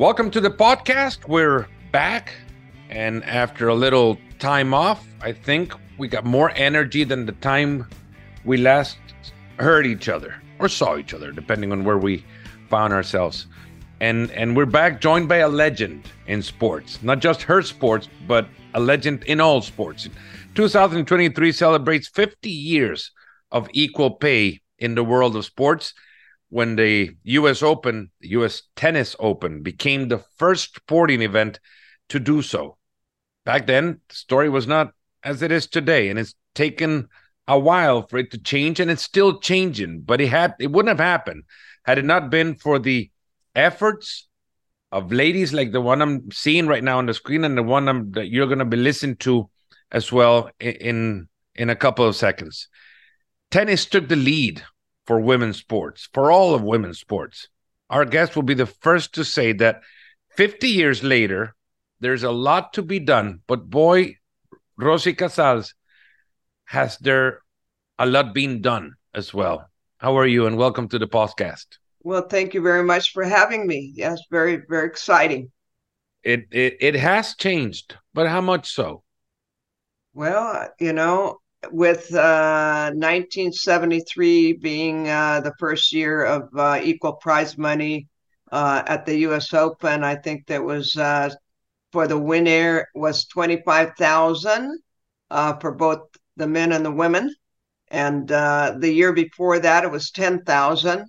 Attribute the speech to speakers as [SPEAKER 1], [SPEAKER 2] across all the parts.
[SPEAKER 1] Welcome to the podcast. We're back, and after a little time off, I think we got more energy than the time we last heard each other or saw each other, depending on where we found ourselves. And and we're back joined by a legend in sports. Not just her sports, but a legend in all sports. 2023 celebrates 50 years of equal pay in the world of sports when the US Open, the US Tennis Open, became the first sporting event to do so. Back then, the story was not as it is today, and it's taken a while for it to change, and it's still changing. But it had it wouldn't have happened had it not been for the efforts of ladies like the one I'm seeing right now on the screen, and the one I'm, that you're going to be listening to as well in in a couple of seconds. Tennis took the lead for women's sports, for all of women's sports. Our guest will be the first to say that 50 years later, there's a lot to be done, but boy, Rosie Casals has there a lot been done as well. How are you? And welcome to the podcast.
[SPEAKER 2] Well, thank you very much for having me. Yes, very, very exciting.
[SPEAKER 1] It it it has changed, but how much so?
[SPEAKER 2] Well, you know, with uh, 1973 being uh, the first year of uh, equal prize money uh, at the U.S. Open, I think that was uh, for the winner was 25,000 uh, for both the men and the women, and the year before that it was 10,000.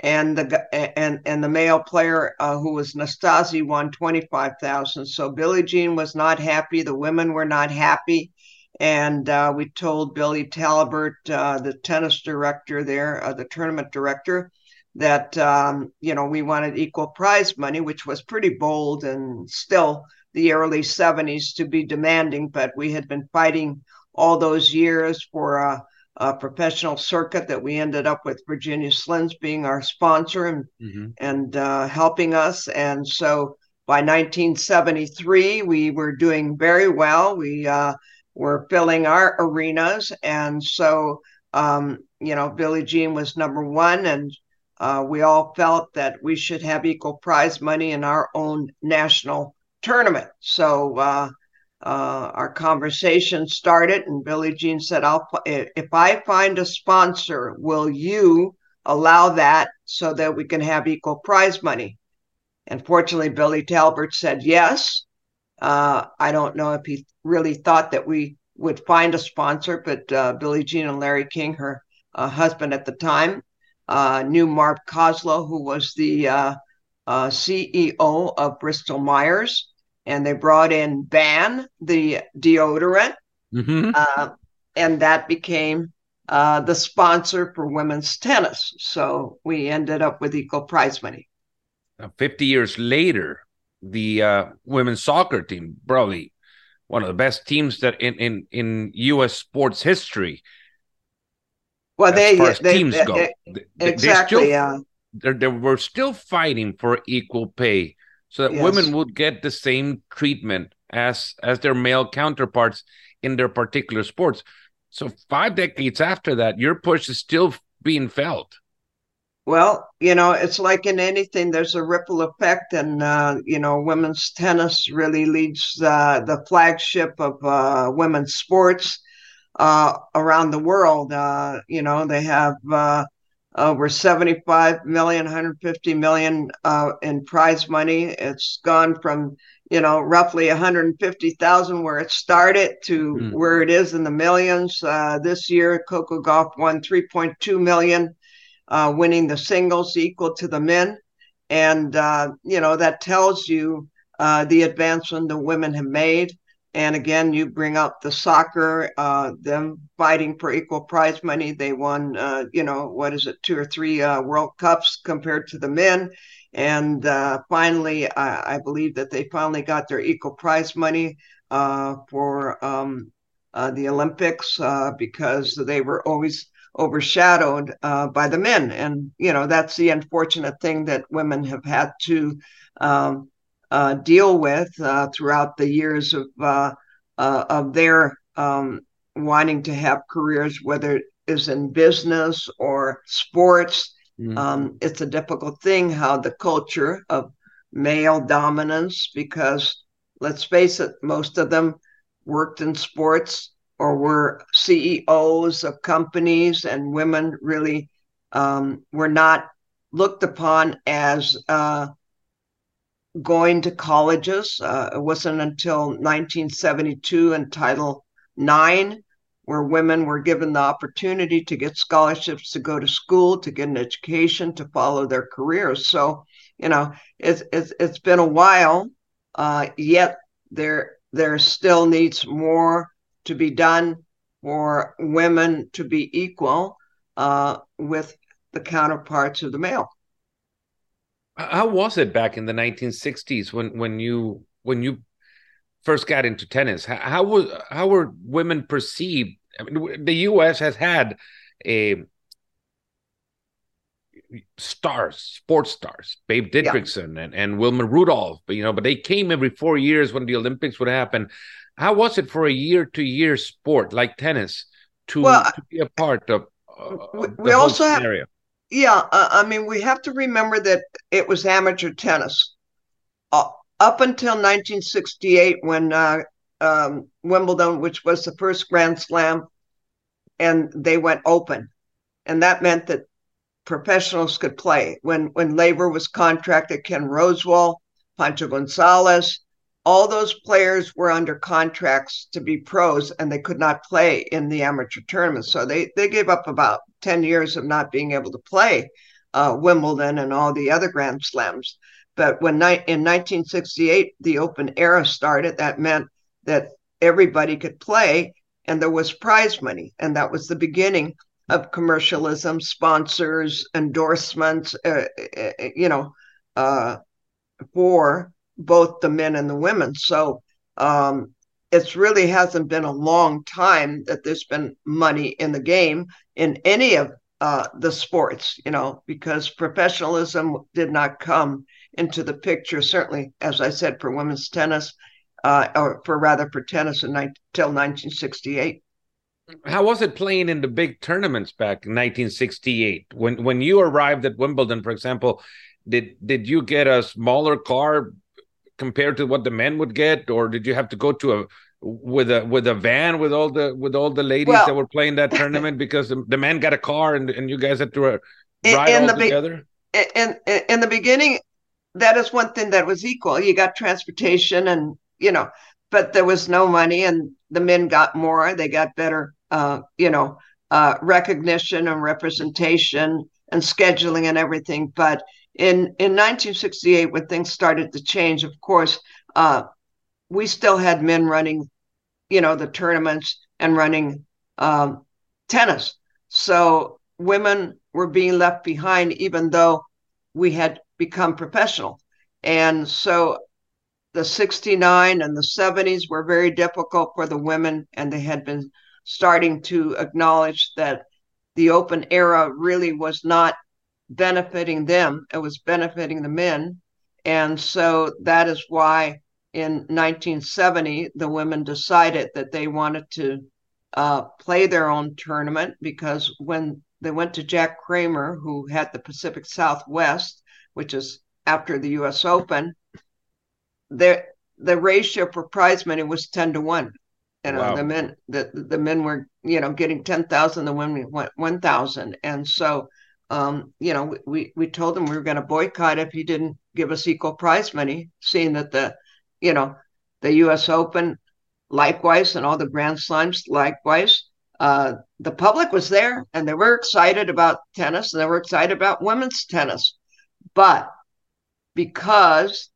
[SPEAKER 2] And the and and the male player who was Nastase won twenty five thousand. So Billie Jean was not happy. The women were not happy and uh, we told Billy Talbert, uh, the tennis director there, uh, the tournament director, that um, you know we wanted equal prize money, which was pretty bold and still the early 70s to be demanding. But we had been fighting all those years for a, a professional circuit that we ended up with Virginia Slims being our sponsor and mm-hmm. and uh, helping us. And so by 1973, we were doing very well. We uh, were filling our arenas. And so, um, you know, Billie Jean was number one, and uh, we all felt that we should have equal prize money in our own national tournament. So, uh, uh, our conversation started, and Billie Jean said, "I'll if I find a sponsor, will you allow that so that we can have equal prize money?" And fortunately, Billy Talbert said yes. Uh, I don't know if he really thought that we would find a sponsor, but uh, Billie Jean and Larry King, her uh, husband at the time, uh, knew Mark Koslow, who was the uh, uh, CEO of Bristol Myers, and they brought in Ban, the deodorant, mm-hmm. and that became the sponsor for women's tennis. So we ended up with equal prize money.
[SPEAKER 1] Now, 50 years later, the uh, women's soccer team, probably one of the best teams that in in in U.S. sports history.
[SPEAKER 2] Well, they, they,
[SPEAKER 1] teams
[SPEAKER 2] they,
[SPEAKER 1] go,
[SPEAKER 2] they, exactly. Still, yeah,
[SPEAKER 1] they were still fighting for equal pay, so that yes. women would get the same treatment as as their male counterparts in their particular sports. So five decades after that, your push is still being felt.
[SPEAKER 2] Well, you know, it's like in anything, there's a ripple effect, and uh, you know, women's tennis really leads uh, the flagship of uh, women's sports uh, around the world. Uh, you know, they have uh, over 75 million, 150 million in prize money. It's gone from you know roughly 150,000 where it started to mm. where it is in the millions. this year, Coco Gauff won 3.2 million uh, winning the singles equal to the men. And, uh, you know, that tells you uh, the advancement the women have made. And again, you bring up the soccer, uh, them fighting for equal prize money. They won, uh, you know, what is it, two or three uh, World Cups compared to the men. And finally, I, I, believe that they finally got their equal prize money for um, the Olympics because they were always overshadowed uh, by the men. And, you know, that's the unfortunate thing that women have had to um, uh, deal with uh, throughout the years of, uh, uh, of their um, wanting to have careers, whether it is in business or sports. Mm. Um, it's a difficult thing how the culture of male dominance because let's face it, most of them worked in sports or were CEOs of companies, and women really um, were not looked upon as uh, going to colleges. Uh, it wasn't until 1972 in Title IX where women were given the opportunity to get scholarships to go to school, to get an education, to follow their careers. So, you know, it's it's, it's been a while, uh, yet there there still needs more to be done for women to be equal uh, with the counterparts of the male.
[SPEAKER 1] How was it back in the 1960s when when you when you first got into tennis? How, how was how were women perceived? I mean, the U.S. has had a stars, sports stars, Babe Didrikson yeah. and, and Wilma Rudolph, you know, but they came every four years when the Olympics would happen. How was it for a year to year sport like tennis to, well, to be a part of? Uh,
[SPEAKER 2] we, we also scenario? have, yeah, uh, I mean, we have to remember that it was amateur tennis. Uh, up until 1968, when uh, um, Wimbledon, which was the first Grand Slam, and they went open. And that meant that professionals could play. When when Laver was contracted, Ken Rosewall, Pancho Gonzalez, all those players were under contracts to be pros and they could not play in the amateur tournament. So they they gave up about 10 years of not being able to play uh, Wimbledon and all the other Grand Slams. But when ni- in 1968 the Open era started, that meant that everybody could play and there was prize money, and that was the beginning of commercialism, sponsors, endorsements, uh, uh, you know, uh, for both the men and the women. So um, it really hasn't been a long time that there's been money in the game in any of uh, the sports, you know, because professionalism did not come into the picture, certainly, as I said, for women's tennis, uh, or for rather for tennis until 1968.
[SPEAKER 1] How was it playing in the big tournaments back in 1968? When when you arrived at Wimbledon, for example, did did you get a smaller car compared to what the men would get, or did you have to go to a with a with a van with all the with all the ladies well, that were playing that tournament because the, the man got a car and, and you guys had to uh, ride in, all the together?
[SPEAKER 2] Be- in, in in the beginning, that is one thing that was equal. You got transportation and you know, but there was no money and the men got more. They got better, uh, you know, uh, recognition and representation and scheduling and everything. But in, in 1968, when things started to change, of course, uh, we still had men running, you know, the tournaments and running um, tennis. So women were being left behind, even though we had become professional. And so the 69 and the 70s were very difficult for the women, and they had been starting to acknowledge that the open era really was not benefiting them, it was benefiting the men. And so that is why in 1970, the women decided that they wanted to uh, play their own tournament because when they went to Jack Kramer, who had the Pacific Southwest, which is after the US Open, the the ratio for prize money was 10 to 1 you know wow. the men the, the men were you know getting 10,000 the women went 1,000 and so um, you know we we told him we were going to boycott if he didn't give us equal prize money seeing that the you know the US Open likewise and all the grand slams likewise uh, the public was there and they were excited about tennis and they were excited about women's tennis. But because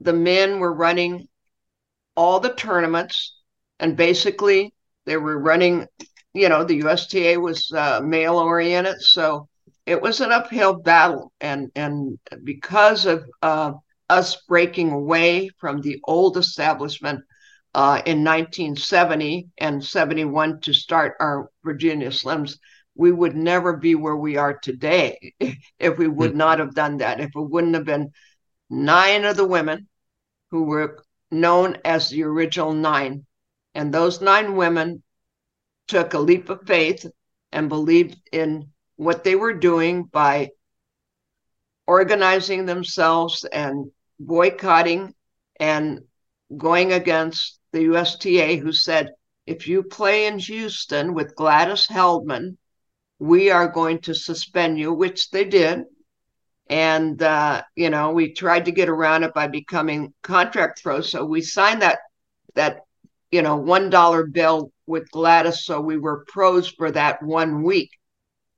[SPEAKER 2] the men were running all the tournaments and basically they were running you know the USTA was uh, male oriented so it was an uphill battle and and because of uh, us breaking away from the old establishment uh, in 1970 and 71 to start our Virginia Slims, we would never be where we are today if we would mm-hmm. not have done that. If it wouldn't have been nine of the women who were known as the original nine. And those nine women took a leap of faith and believed in what they were doing by organizing themselves and boycotting and going against the USTA, who said, if you play in Houston with Gladys Heldman, we are going to suspend you, which they did. And, uh, you know, we tried to get around it by becoming contract pro. So we signed that, that, you know, $1 bill with Gladys. So we were pros for that one week.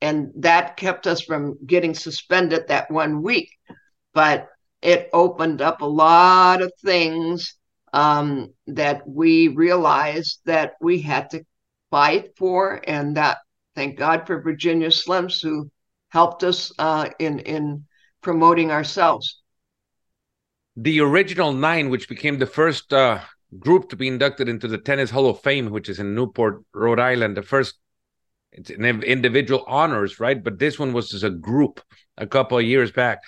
[SPEAKER 2] And that kept us from getting suspended that one week. But it opened up a lot of things um, that we realized that we had to fight for, and that thank God for Virginia Slims who helped us uh, in in promoting ourselves.
[SPEAKER 1] The original nine, which became the first uh, group to be inducted into the Tennis Hall of Fame, which is in Newport, Rhode Island, the first it's an individual honors, right? But this one was as a group a couple of years back.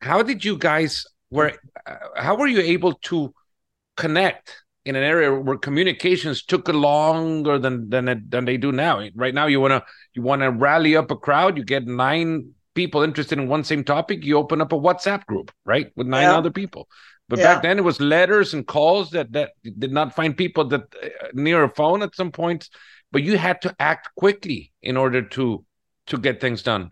[SPEAKER 1] How did you guys were? Uh, how were you able to connect in an area where communications took longer than than than they do now. Right now, you wanna you wanna rally up a crowd. You get nine people interested in one same topic. You open up a WhatsApp group, right, with nine yeah. other people. But yeah. back then, it was letters and calls that that did not find people that uh, near a phone at some points. But you had to act quickly in order to to get things done.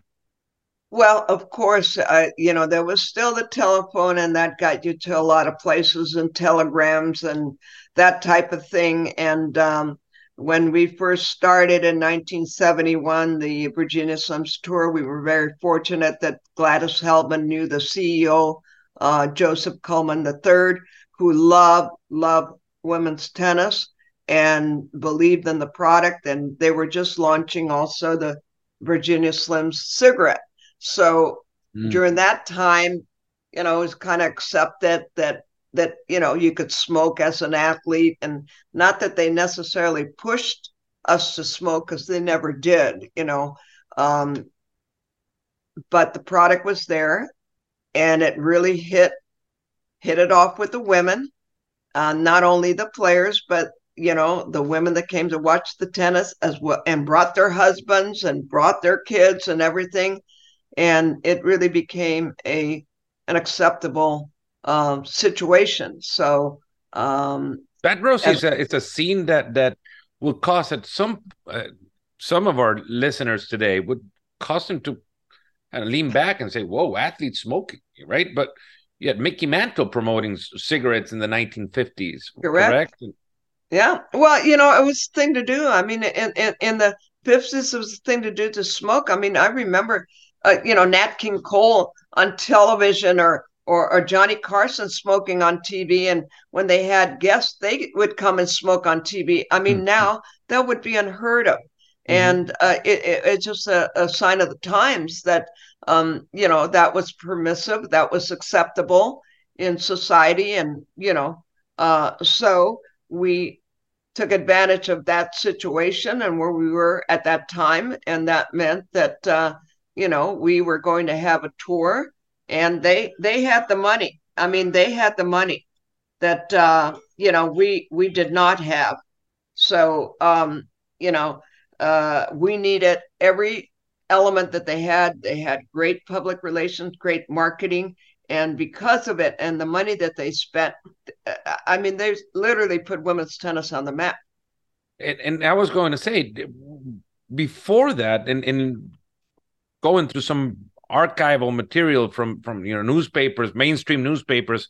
[SPEAKER 2] Well, of course, uh, you know, there was still the telephone, and that got you to a lot of places and telegrams and that type of thing. And um, when we first started in 1971, the Virginia Slims Tour, we were very fortunate that Gladys Heldman knew the CEO, uh, Joseph Cullman III, who loved, loved women's tennis and believed in the product. And they were just launching also the Virginia Slims cigarette so mm. during that time, you know, it was kind of accepted that that you know you could smoke as an athlete, and not that they necessarily pushed us to smoke because they never did, you know. Um, but the product was there, and it really hit hit it off with the women, uh, not only the players, but you know the women that came to watch the tennis as well, and brought their husbands and brought their kids and everything and it really became a an acceptable um, situation. So um,
[SPEAKER 1] that Rosie is a, it's a scene that that will cause at some uh, some of our listeners today would cause them to kind of lean back and say, "Whoa, athletes smoking," right? But you had Mickey Mantle promoting cigarettes in the 1950s, correct? correct?
[SPEAKER 2] Yeah. Well, you know, it was a thing to do. I mean, in, in, in the 50s, it was a thing to do to smoke. I mean, I remember uh, you know, Nat King Cole on television or, or or Johnny Carson smoking on TV. And when they had guests, they would come and smoke on TV. I mean, mm-hmm. now that would be unheard of. Mm-hmm. And uh, it, it, it's just a, a, sign of the times that, um, you know, that was permissive, that was acceptable in society. And, you know, uh, so we took advantage of that situation and where we were at that time. And that meant that, uh, you know, we were going to have a tour and they they had the money. I mean, they had the money that uh, you know, we we did not have. So um, you know, uh, we needed every element that they had. They had great public relations, great marketing, and because of it and the money that they spent, I mean, they literally put women's tennis on the map.
[SPEAKER 1] And, and I was going to say, before that, and, and going through some archival material from from you know newspapers, mainstream newspapers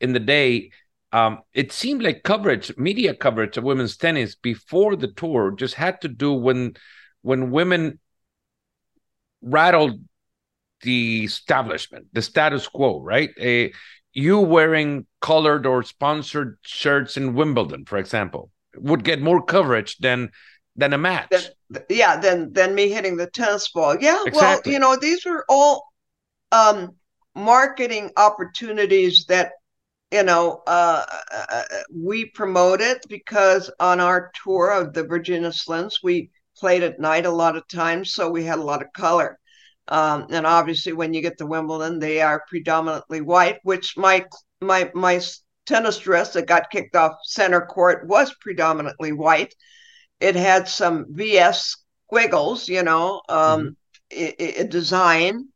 [SPEAKER 1] in the day. Um, it seemed like coverage, media coverage of women's tennis before the tour just had to do when when women rattled the establishment, the status quo, right? A, you wearing colored or sponsored shirts in Wimbledon, for example, would get more coverage than than a match.
[SPEAKER 2] Than, yeah, than than me hitting the tennis ball. Yeah, exactly. well, you know, these were all um, marketing opportunities that you know uh, uh, we promoted because on our tour of the Virginia Slims, we played at night a lot of times, so we had a lot of color. Um, and obviously, when you get to Wimbledon, they are predominantly white, which my my my tennis dress that got kicked off center court was predominantly white it had some VS squiggles, you know, um, mm-hmm. it, it design,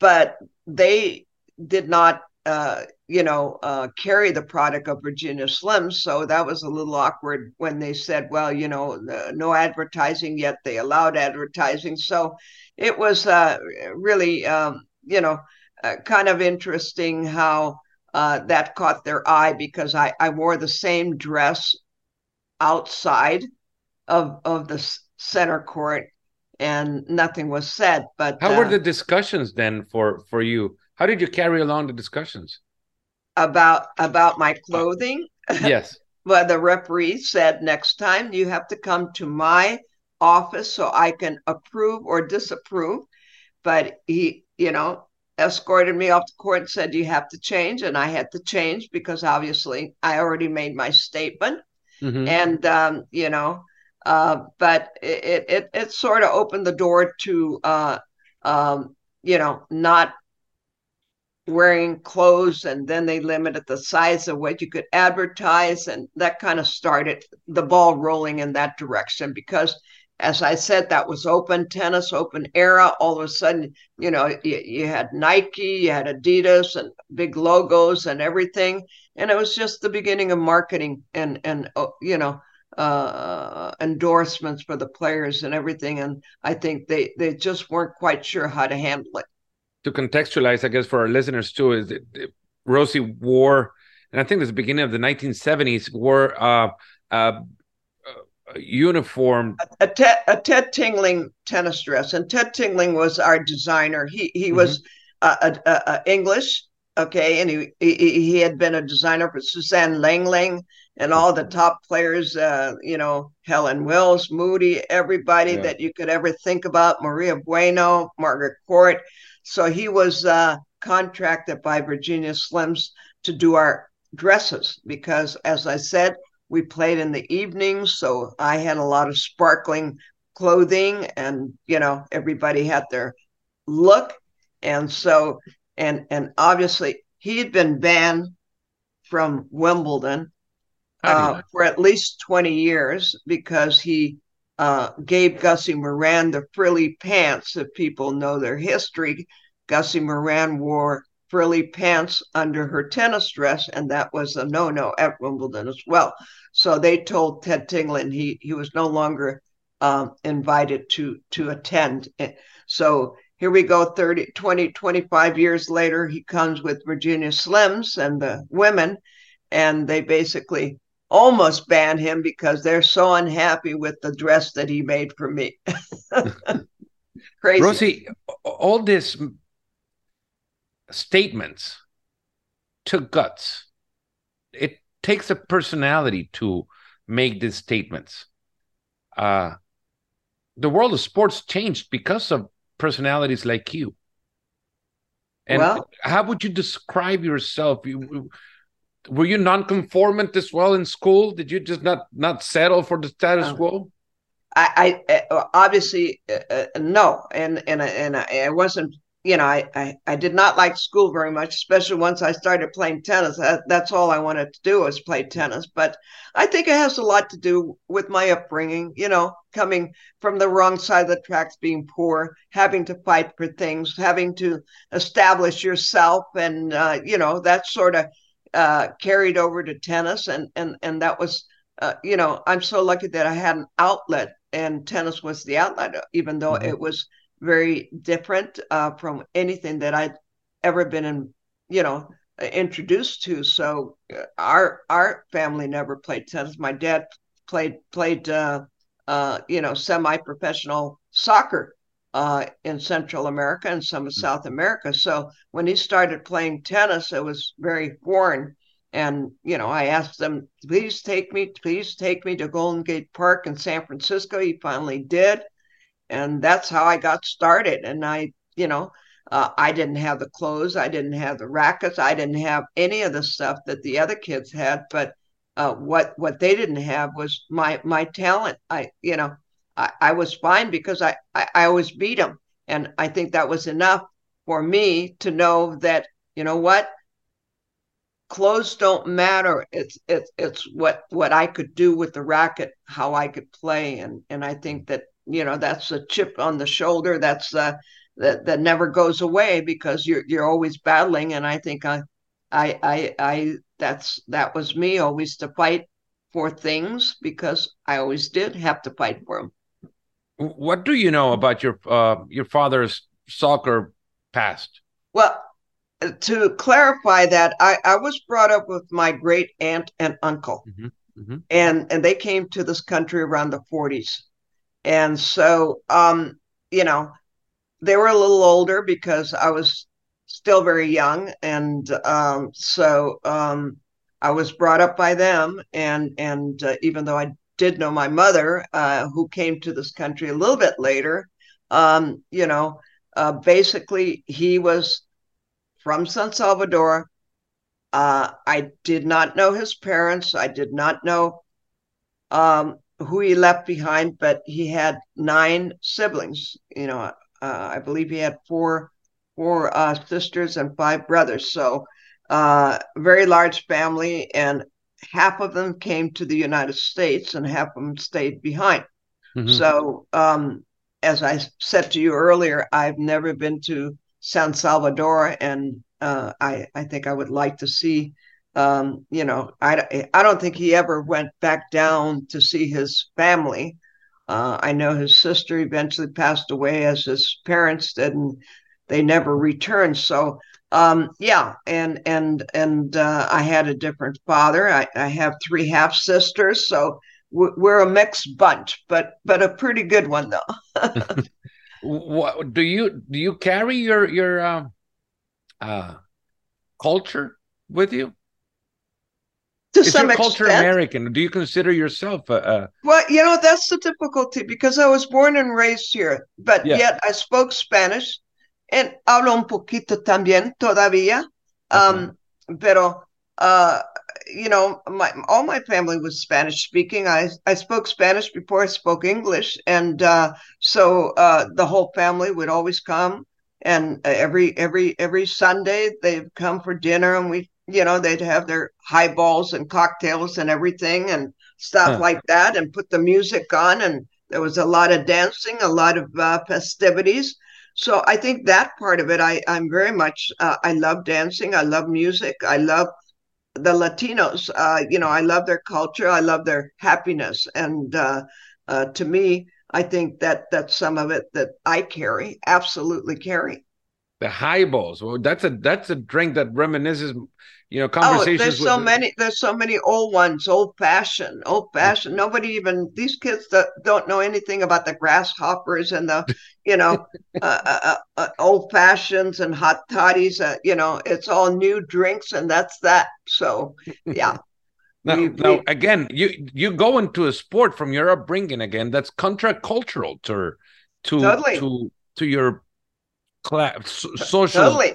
[SPEAKER 2] but they did not uh, you know, uh, carry the product of Virginia Slims. So that was a little awkward when they said, well, you know, no advertising yet. They allowed advertising. So it was uh, really, um, you know, uh, kind of interesting how uh, that caught their eye because I, I wore the same dress outside of of the center court and nothing was said but
[SPEAKER 1] how were the discussions then for for you how did you carry along the discussions
[SPEAKER 2] about about my clothing
[SPEAKER 1] yes
[SPEAKER 2] well the referee said next time you have to come to my office so i can approve or disapprove but he you know escorted me off the court and said, You have to change. And I had to change because obviously I already made my statement. Mm-hmm. And, um, you know, uh, but it, it, it sort of opened the door to, uh, um, you know, not wearing clothes and then they limited the size of what you could advertise and that kind of started the ball rolling in that direction because as I said, that was open tennis, open era. All of a sudden, you know, you, you, had Nike, you had Adidas, and big logos and everything, and it was just the beginning of marketing and and uh, you know uh, endorsements for the players and everything. And I think they they just weren't quite sure how to handle it.
[SPEAKER 1] To contextualize, I guess for our listeners too, is that Rosie wore, and I think it was the beginning of the 1970s, wore. Uh, uh, uniform.
[SPEAKER 2] A, a, Ted, a Ted Tinling tennis dress, and Ted Tinling was our designer. He he mm-hmm. was uh, a, English, okay, and he, he he had been a designer for Suzanne Lenglen and all the top players. Uh, you know, Helen Wills, Moody, everybody yeah. that you could ever think about. Maria Bueno, Margaret Court. So he was uh, contracted by Virginia Slims to do our dresses because, as I said, we played in the evenings, so I had a lot of sparkling clothing, and you know everybody had their look, and so and and obviously he had been banned from Wimbledon uh, for at least twenty years because he uh, gave Gussie Moran the frilly pants. If people know their history, Gussie Moran wore frilly pants under her tennis dress, and that was a no-no at Wimbledon as well. So they told Ted Tinling he he was no longer um, invited to to attend. So here we go 30 20 25 years later he comes with virginia slims and the women and they basically almost ban him because they're so unhappy with the dress that he made for me
[SPEAKER 1] crazy rosie all this statements took guts. It takes a personality to make these statements. Uh, the world of sports changed because of personalities like you. And well, how would you describe yourself? You, were you nonconformant as well in school? Did you just not not settle for the status quo?
[SPEAKER 2] I, I uh, obviously uh, uh, no, and and and I, I wasn't you know, I, I, I did not like school very much, especially once I started playing tennis. That, that's all I wanted to do was play tennis. But I think it has a lot to do with my upbringing, you know, coming from the wrong side of the tracks, being poor, having to fight for things, having to establish yourself. And, uh, you know, that sort of uh, carried over to tennis. And, and, and that was, uh, you know, I'm so lucky that I had an outlet and tennis was the outlet, even though mm-hmm. it was – very different uh, from anything that I'd ever been in, you know, introduced to. So uh, our our family never played tennis. My dad played played uh, uh, you know semi-professional soccer uh, in Central America and some of mm. South America. So when he started playing tennis, it was very foreign. And you know, I asked them, please take me, please take me to Golden Gate Park in San Francisco. He finally did and that's how I got started. And I, you know, uh, I didn't have the clothes, I didn't have the rackets, I didn't have any of the stuff that the other kids had. But uh, what what they didn't have was my my talent. I, you know, I, I was fine because I, I I always beat them, and I think that was enough for me to know that you know what? Clothes don't matter. It's it's it's what what i could do with the racket how i could play. And and i think that you know that's a chip on the shoulder. That's uh, that that never goes away because you're you're always battling. And i think i I, I, I, that's that was me always to fight for things because I always did have to fight for them.
[SPEAKER 1] What do you know about your uh, your father's soccer past?
[SPEAKER 2] Well, to clarify that, I, I was brought up with my great aunt and uncle, mm-hmm. Mm-hmm. and and they came to this country around the 40s, and so um, you know, they were a little older because I was still very young, and um, so um, I was brought up by them, and and uh, even though I did know my mother, uh, who came to this country a little bit later, um, you know, uh, basically he was from San Salvador. Uh, I did not know his parents. I did not know um, who he left behind, but he had nine siblings. You know, uh, I believe he had four four uh, sisters and five brothers. So, uh, very large family, and half of them came to the United States, and half of them stayed behind. Mm-hmm. So, um, as I said to you earlier, I've never been to San Salvador, and uh, I I think I would like to see. Um, you know, I, I don't think he ever went back down to see his family. Uh, I know his sister eventually passed away as his parents did, and they never returned. So um, yeah, and and and uh, I had a different father. I, I have three half sisters, so we're a mixed bunch, but but a pretty good one though.
[SPEAKER 1] what do you do? You carry your your uh, uh, culture with you?
[SPEAKER 2] To Is some
[SPEAKER 1] your culture extent. American? Do you consider yourself a, a,
[SPEAKER 2] Well, you know that's the difficulty because I was born and raised here, but yeah. yet I spoke Spanish and hablo un poquito también todavía. Um, uh-huh. Pero, uh, you know, my, all my family was Spanish speaking. I, I spoke Spanish before I spoke English. And uh, so uh, the whole family would always come. And every every every Sunday they'd come for dinner, and we, you know, they'd have their highballs and cocktails and everything and stuff huh. like that, and put the music on. And there was a lot of dancing, a lot of uh, festivities so I think that part of it, I, I'm very much, uh, I love dancing. I love music. I love the Latinos. Uh, you know, I love their culture. I love their happiness. And uh, uh, to me, I think that that's some of it that I carry, absolutely carry.
[SPEAKER 1] The highballs. Well, that's a that's a drink that reminisces you know conversations
[SPEAKER 2] oh, there's so many there's so many old ones old fashioned old fashioned. Nobody even these kids that don't know anything about the grasshoppers and the you know uh, uh, uh, uh, old fashions and hot toddies uh, you know it's all new drinks and that's that. So yeah.
[SPEAKER 1] Now, we, now we, again you you go into a sport from your upbringing again that's cultural to to totally. to to your class social
[SPEAKER 2] totally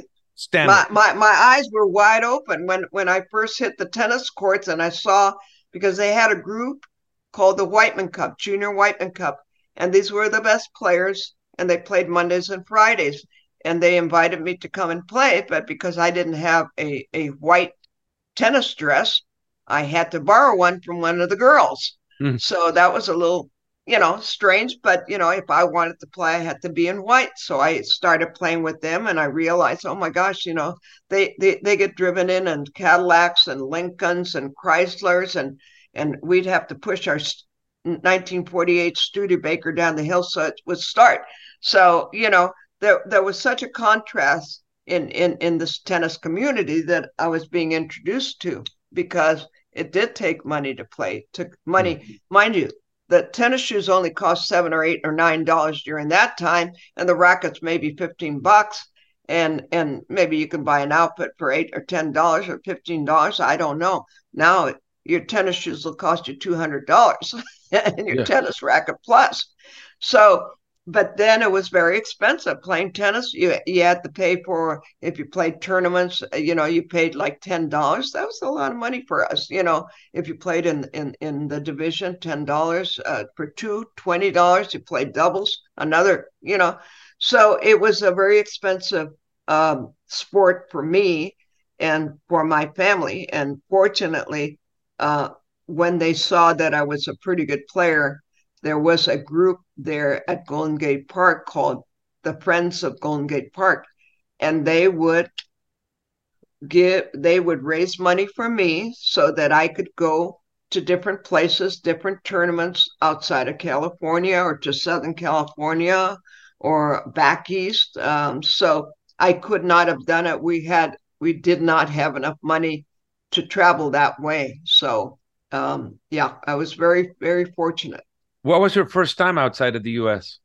[SPEAKER 2] my, my my eyes were wide open when when I first hit the tennis courts and I saw because they had a group called the Wightman Cup, Junior Wightman Cup, and these were the best players and they played Mondays and Fridays and they invited me to come and play but because I didn't have a a white tennis dress, I had to borrow one from one of the girls. Mm. So that was a little you know, strange, but you know, if I wanted to play, I had to be in white. So I started playing with them and I realized, oh my gosh, you know, they they, they get driven in and Cadillacs and Lincolns and Chryslers and and we'd have to push our 1948 Studebaker down the hill so it would start. So, you know, there there was such a contrast in in in this tennis community that I was being introduced to because it did take money to play. It took money, mm-hmm. mind you, the tennis shoes only cost seven or eight or nine dollars during that time, and the rackets maybe fifteen bucks. And and maybe you can buy an outfit for eight or ten dollars or fifteen dollars. I don't know. Now your tennis shoes will cost you two hundred dollars, and your yeah. tennis racket plus. So but then it was very expensive playing tennis. You you had to pay for if you played tournaments. Uh, you know, you paid like ten dollars. That was a lot of money for us. You know, if you played in in in the division, ten dollars uh, for two, twenty dollars. You played doubles, another. You know, so it was a very expensive um, sport for me and for my family. And fortunately, uh, when they saw that I was a pretty good player there was a group there at Golden Gate Park called the Friends of Golden Gate Park, and they would give they would raise money for me so that I could go to different places, different tournaments outside of California or to Southern California or back east. Um, so I could not have done it. We had we did not have enough money to travel that way. So um, yeah, I was very very fortunate.
[SPEAKER 1] What was your first time outside of the U.S.?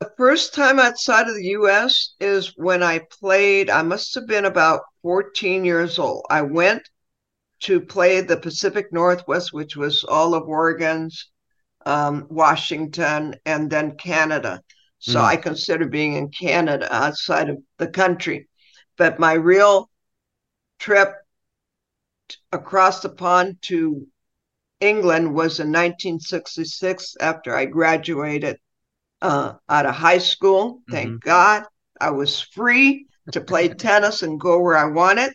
[SPEAKER 2] The first time outside of the U.S. is when I played. I must have been about 14 years old. I went to play the Pacific Northwest, which was all of Oregon's, um, Washington, and then Canada. So mm. I consider being in Canada outside of the country. But my real trip across the pond to England was in 1966 after I graduated uh, out of high school. Thank mm-hmm. God I was free to play tennis and go where I wanted.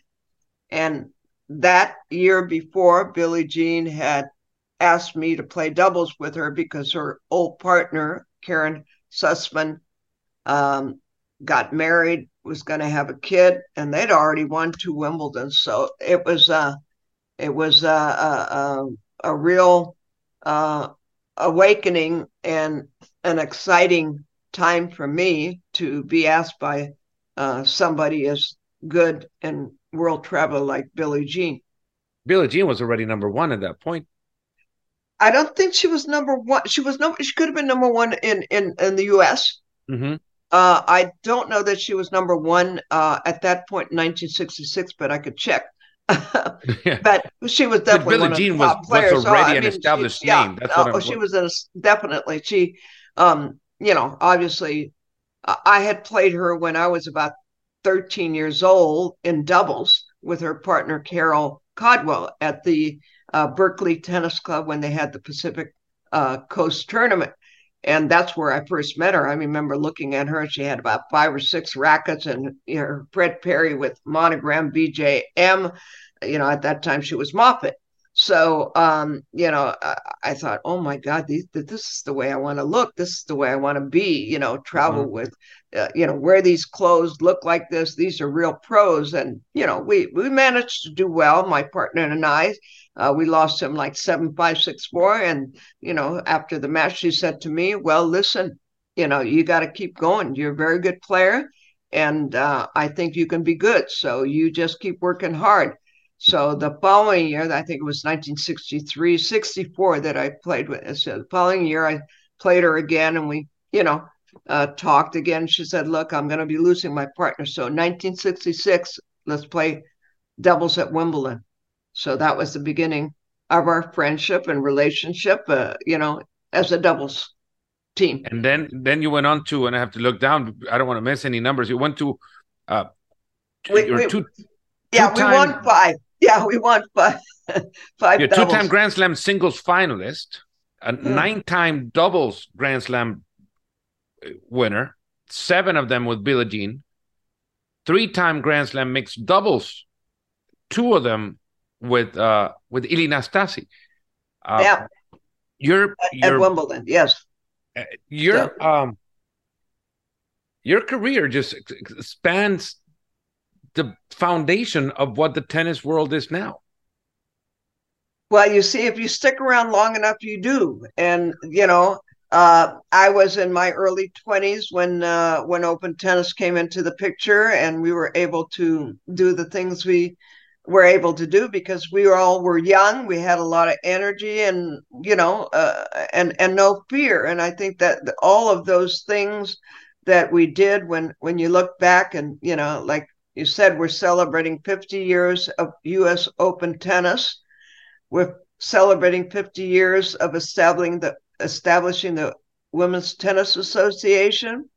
[SPEAKER 2] And that year before, Billie Jean had asked me to play doubles with her because her old partner, Karen Susman, um, got married, was going to have a kid, and they'd already won two Wimbledon. So it was uh, it was a, a, a real uh, awakening and an exciting time for me to be asked by uh, somebody as good and world travel like Billie Jean.
[SPEAKER 1] Billie Jean was already number one at that point.
[SPEAKER 2] I don't think she was number one. She was number. She could have been number one in in in the U.S. Mm-hmm. Uh, I don't know that she was number one uh, at that point in 1966, but I could check. Yeah. But she was definitely
[SPEAKER 1] Billie Jean was, was, already so, an mean, established she, name.
[SPEAKER 2] That's what oh, she was a, definitely. She, um, you know, obviously, I had played her when I was about 13 years old in doubles with her partner Carol Caldwell at the uh, Berkeley Tennis Club when they had the Pacific uh, Coast tournament. And that's where I first met her. I remember looking at her. She had about five or six rackets and you know, Fred Perry with monogram BJM. You know, at that time she was Moffitt. So, um, you know, I, I, thought, oh my God, these, this is the way I want to look. This is the way I want to be, you know, travel mm-hmm. with, uh, you know, wear these clothes, look like this. These are real pros. And, you know, we, we managed to do well, my partner and I. Uh, we lost him like seven, five, six, four. And, you know, after the match, she said to me, well, listen, you know, you got to keep going. You're a very good player. And uh, I think you can be good. So you just keep working hard so the following year, I think it was 1963, 64 that I played with. So the following year, I played her again, and we, you know, uh, talked again. She said, "Look, I'm going to be losing my partner." So 1966, let's play doubles at Wimbledon. So that was the beginning of our friendship and relationship. Uh, you know, as a doubles team.
[SPEAKER 1] And then, then you went on to, and I have to look down. I don't want to miss any numbers. You went to, uh,
[SPEAKER 2] we, we, two, yeah, we won five. Yeah, we won five. five
[SPEAKER 1] You're two-time Grand Slam singles finalist, a hmm. nine-time doubles Grand Slam uh, winner, seven of them with Billie Jean, three-time Grand Slam mixed doubles, two of them with uh with Ilie Nastase.
[SPEAKER 2] Uh, yeah.
[SPEAKER 1] You're,
[SPEAKER 2] you're at Wimbledon, yes.
[SPEAKER 1] Uh, your um your career just spans the foundation of what the tennis world is now.
[SPEAKER 2] Well, you see, if you stick around long enough, you do. And you know, uh, I was in my early twenties when uh, when open tennis came into the picture, and we were able to do the things we were able to do because we all were young. We had a lot of energy, and you know, uh, and and no fear. And I think that all of those things that we did when when you look back and you know like you said we're celebrating 50 years of US Open tennis. We're celebrating 50 years of establishing the establishing the Women's Tennis Association.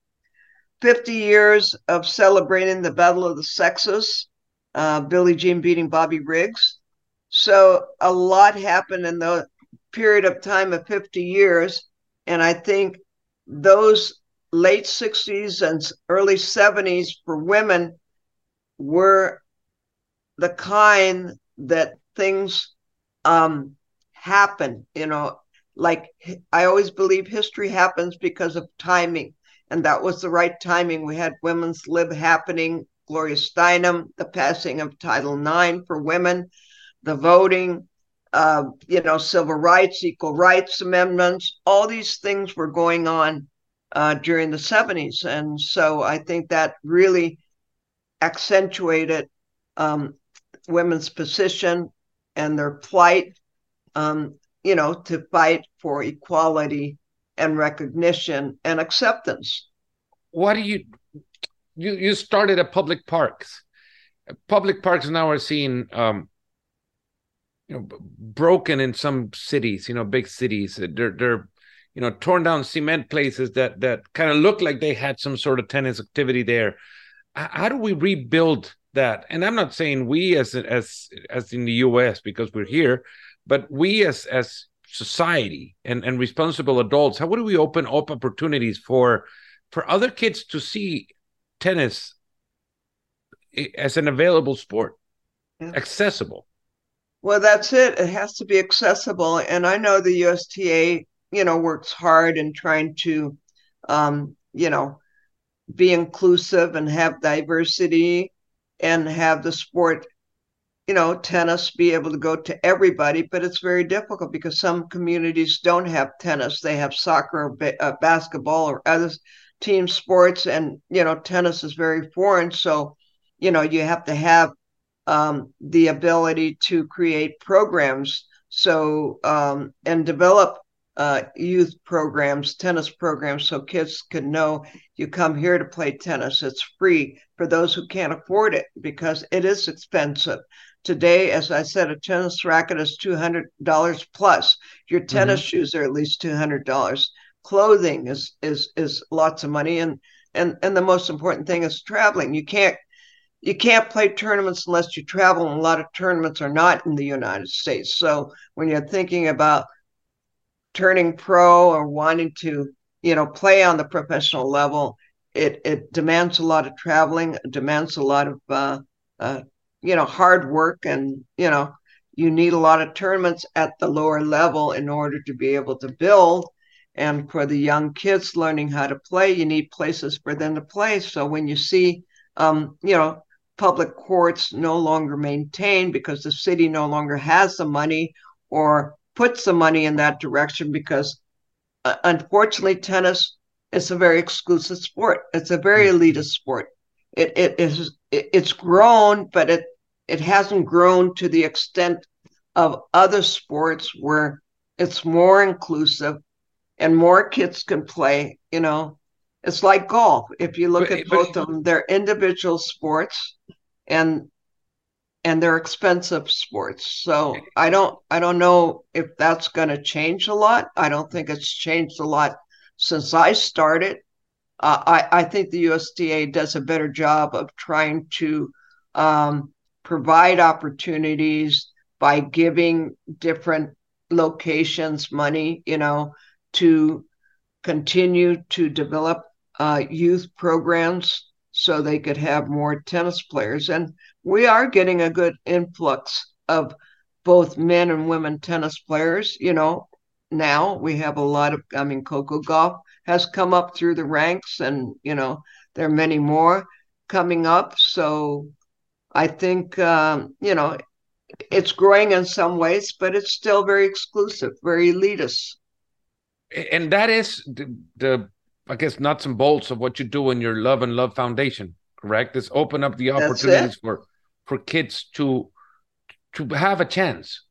[SPEAKER 2] 50 years of celebrating the Battle of the Sexes, uh, Jean beating Bobby Riggs. So a lot happened in the period of time of 50 years. And I think those late 60s and early 70s for women were the kind that things um, happen, you know, like I always believe history happens because of timing. And that was the right timing. We had women's lib happening Gloria Steinem, the passing of Title IX for women, the voting, uh, you know, civil rights, equal rights amendments, all these things were going on uh, during the 70s. And so I think that really accentuated um, women's position and their plight, um, you know, to fight for equality and recognition and acceptance.
[SPEAKER 1] What do you you you started at public parks? Public parks now are seen um, you know broken in some cities, you know, big cities. They're they're you know torn down cement places that that kind of look like they had some sort of tennis activity there. How do we rebuild that? And I'm not saying we as as as in the U.S. because we're here, but we as as society and and responsible adults how do we open up opportunities for for other kids to see tennis as an available sport yeah. accessible.
[SPEAKER 2] Well that's it. It has to be accessible. And i know the usta you know works hard in trying to um you know be inclusive and have diversity and have the sport you know, tennis be able to go to everybody, but it's very difficult because some communities don't have tennis. They have soccer, or ba- uh, basketball, or other team sports, and you know, tennis is very foreign. So, you know, you have to have um, the ability to create programs so um, and develop uh, youth programs, tennis programs, so kids can know you come here to play tennis. It's free for those who can't afford it because it is expensive. Today, as I said, a tennis racket is $200 plus. Your tennis mm-hmm. shoes are at least $200. Clothing is is is lots of money and and and the most important thing is traveling. You can't you can't play tournaments unless you travel and a lot of tournaments are not in the United States. So when you're thinking about turning pro or wanting to, you know, play on the professional level, it it demands a lot of traveling, demands a lot of uh, uh, you know hard work and you know you need a lot of tournaments at the lower level in order to be able to build and for the young kids learning how to play you need places for them to play. So when you see um, you know public courts no longer maintained because the city no longer has the money or puts the money in that direction because uh, unfortunately tennis is a very exclusive sport. It's a very mm-hmm. elitist sport. It, it is it, it's grown but it it hasn't grown to the extent of other sports where it's more inclusive and more kids can play you know? It's like golf. If you look but, at both of them they're individual sports and and they're expensive sports. So i don't i don't know if that's going to change a lot. I don't think it's changed a lot since i started. Uh, I, I think the USTA does a better job of trying to um, provide opportunities by giving different locations money, you know, to continue to develop uh, youth programs so they could have more tennis players. And we are getting a good influx of both men and women tennis players. You know, now we have a lot of, I mean, Coco Gauff has come up through the ranks, and, you know, there are many more coming up. So I think um, you know it's growing in some ways, but it's still very exclusive, very elitist.
[SPEAKER 1] And that is the, the I guess nuts and bolts of what you do in your Love and Love Foundation, correct? Is open up the opportunities for for kids to to have a chance.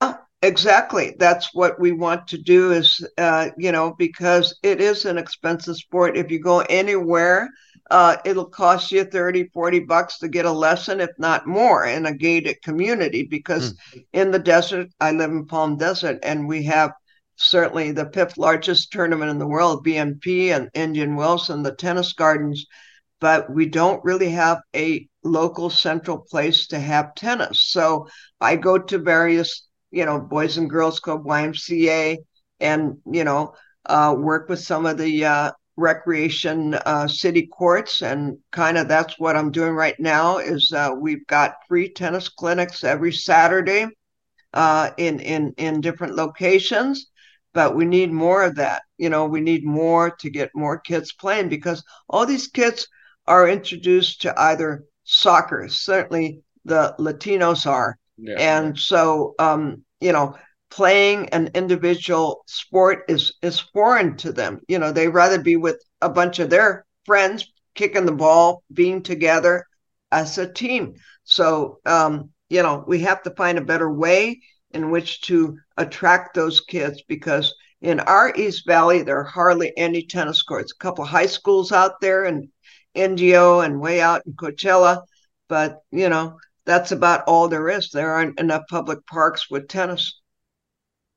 [SPEAKER 2] Oh, Exactly. That's what we want to do is, uh, you know, because it is an expensive sport. If you go anywhere, uh, it'll cost you 30, 40 bucks to get a lesson, if not more, in a gated community. Because mm. in the desert, I live in Palm Desert, and we have certainly the fifth largest tournament in the world, BNP and Indian Wells and the tennis gardens. But we don't really have a local central place to have tennis. So I go to various you know, Boys and Girls Club, YMCA, and, you know, uh, work with some of the uh, recreation uh, city courts. And kind of that's what I'm doing right now is uh, we've got free tennis clinics every Saturday uh, in, in, in different locations. But we need more of that. You know, we need more to get more kids playing because all these kids are introduced to either soccer. Certainly, the Latinos are, yeah. and so um, you know, playing an individual sport is is foreign to them. You know, they rather be with a bunch of their friends kicking the ball, being together as a team. So, um, you know, we have to find a better way in which to attract those kids because in our East Valley, there are hardly any tennis courts. A couple of high schools out there in Indio and way out in Coachella, but you know, that's about all there is. There aren't enough public parks with tennis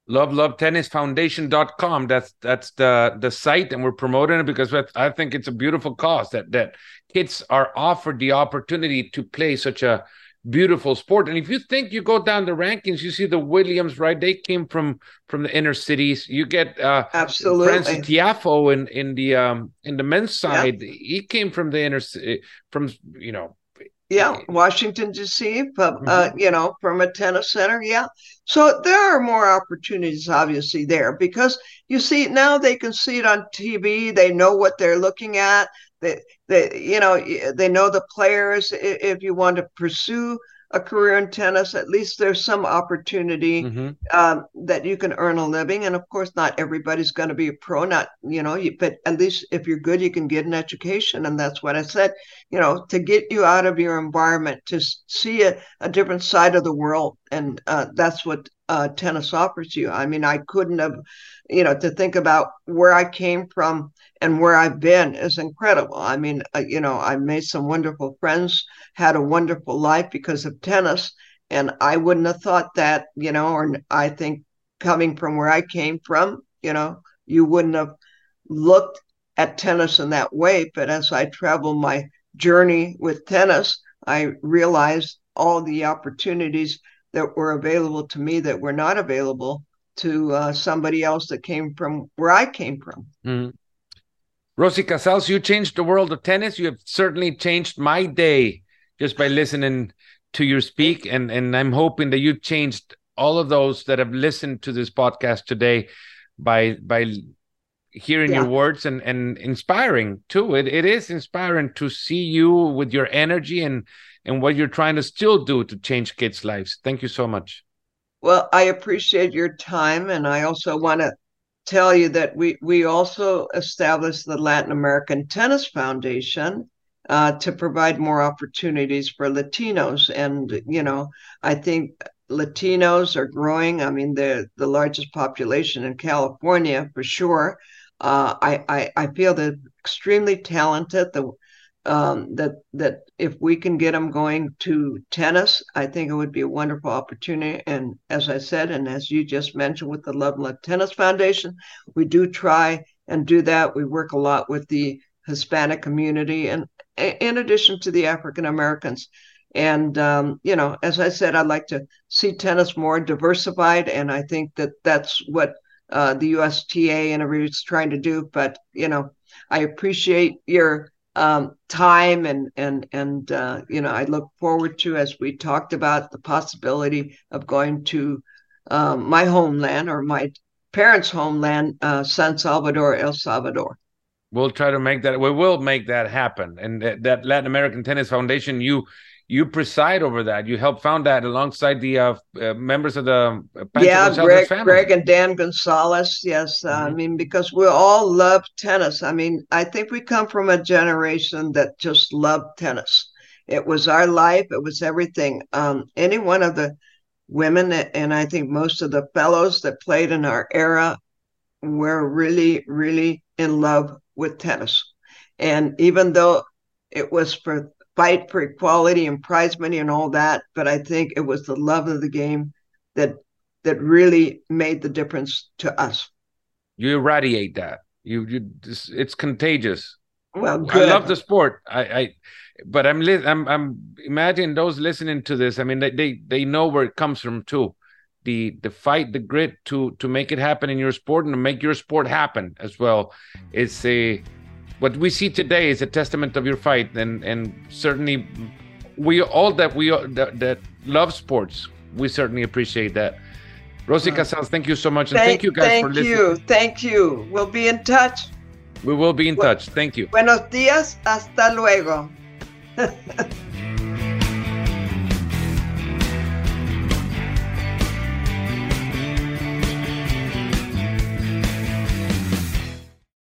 [SPEAKER 1] love love tennis foundation.com that's that's the the site and we're promoting it because i think it's a beautiful cause that that kids are offered the opportunity to play such a beautiful sport and if you think you go down the rankings you see the williams right they came from from the inner cities you get uh
[SPEAKER 2] absolutely
[SPEAKER 1] frances tiafoe in in the um in the men's side yeah. he came from the inner from you know
[SPEAKER 2] yeah, Washington D.C. Uh, mm-hmm. you know, from a tennis center. Yeah, so there are more opportunities, obviously, there because you see now they can see it on TV. They know what they're looking at. They, they, you know, they know the players. If you want to pursue a career in tennis, at least there's some opportunity mm-hmm. um, that you can earn a living. And of course, not everybody's going to be a pro, not, you know, but at least if you're good, you can get an education. And that's what I said, you know, to get you out of your environment, to see a, a different side of the world. And uh, that's what uh, tennis offers you. I mean, I couldn't have, you know, to think about where I came from and where I've been is incredible. I mean, uh, you know, I made some wonderful friends, had a wonderful life because of tennis. And I wouldn't have thought that, you know, or I think coming from where I came from, you know, you wouldn't have looked at tennis in that way. But as I traveled my journey with tennis, I realized all the opportunities that were available to me that were not available to uh, somebody else that came from where I came from.
[SPEAKER 1] Mm. Rosie Casals, you changed the world of tennis. You have certainly changed my day just by listening to your speak, and and I'm hoping that you changed all of those that have listened to this podcast today by by hearing yeah. your words and and inspiring too. It it is inspiring to see you with your energy and and what you're trying to still do to change kids' lives. Thank you so much.
[SPEAKER 2] Well, I appreciate your time, and I also want to tell you that we we also established the Latin American Tennis Foundation uh, to provide more opportunities for Latinos, and you know, I think Latinos are growing. I mean, they're the largest population in California for sure. Uh, I, I I feel they're extremely talented. The um, that that if we can get them going to tennis, I think it would be a wonderful opportunity. And as I said, and as you just mentioned with the Love Love Tennis Foundation, we do try and do that. We work a lot with the Hispanic community, and in addition to the African Americans. And um, you know, as I said, I'd like to see tennis more diversified, and I think that that's what uh, the USTA and everybody's trying to do. But you know, I appreciate your um, time and and and uh, you know I look forward to as we talked about the possibility of going to um, my homeland or my parents' homeland, uh, San Salvador, El Salvador.
[SPEAKER 1] We'll try to make that. We will make that happen. And that, that Latin American Tennis Foundation, you you preside over that. You help found that alongside the uh, uh, members of the
[SPEAKER 2] uh, yeah, Greg, family. Greg and Dan Gonzalez. Yes, mm-hmm. I mean because we all love tennis. I mean, I think we come from a generation that just loved tennis. It was our life. It was everything. Um, any one of the women, and I think most of the fellows that played in our era, were really, really in love with tennis. And even though it was for fight for equality and prize money and all that. But I think it was the love of the game that that really made the difference to us.
[SPEAKER 1] You irradiate that. You, you it's contagious.
[SPEAKER 2] Well, good.
[SPEAKER 1] I love the sport. I, I but I'm li- I'm I'm imagining those listening to this. I mean, they, they they know where it comes from too. The the fight, the grit to to make it happen in your sport and to make your sport happen as well. It's a what we see today is a testament of your fight, and and certainly we all that we that, that love sports, we certainly appreciate that. Rosie uh-huh. Casals, thank you so much, and thank, thank you guys
[SPEAKER 2] thank
[SPEAKER 1] for listening.
[SPEAKER 2] Thank you, thank you. We'll be in touch.
[SPEAKER 1] We will be in touch. Thank you.
[SPEAKER 2] Buenos días. Hasta luego.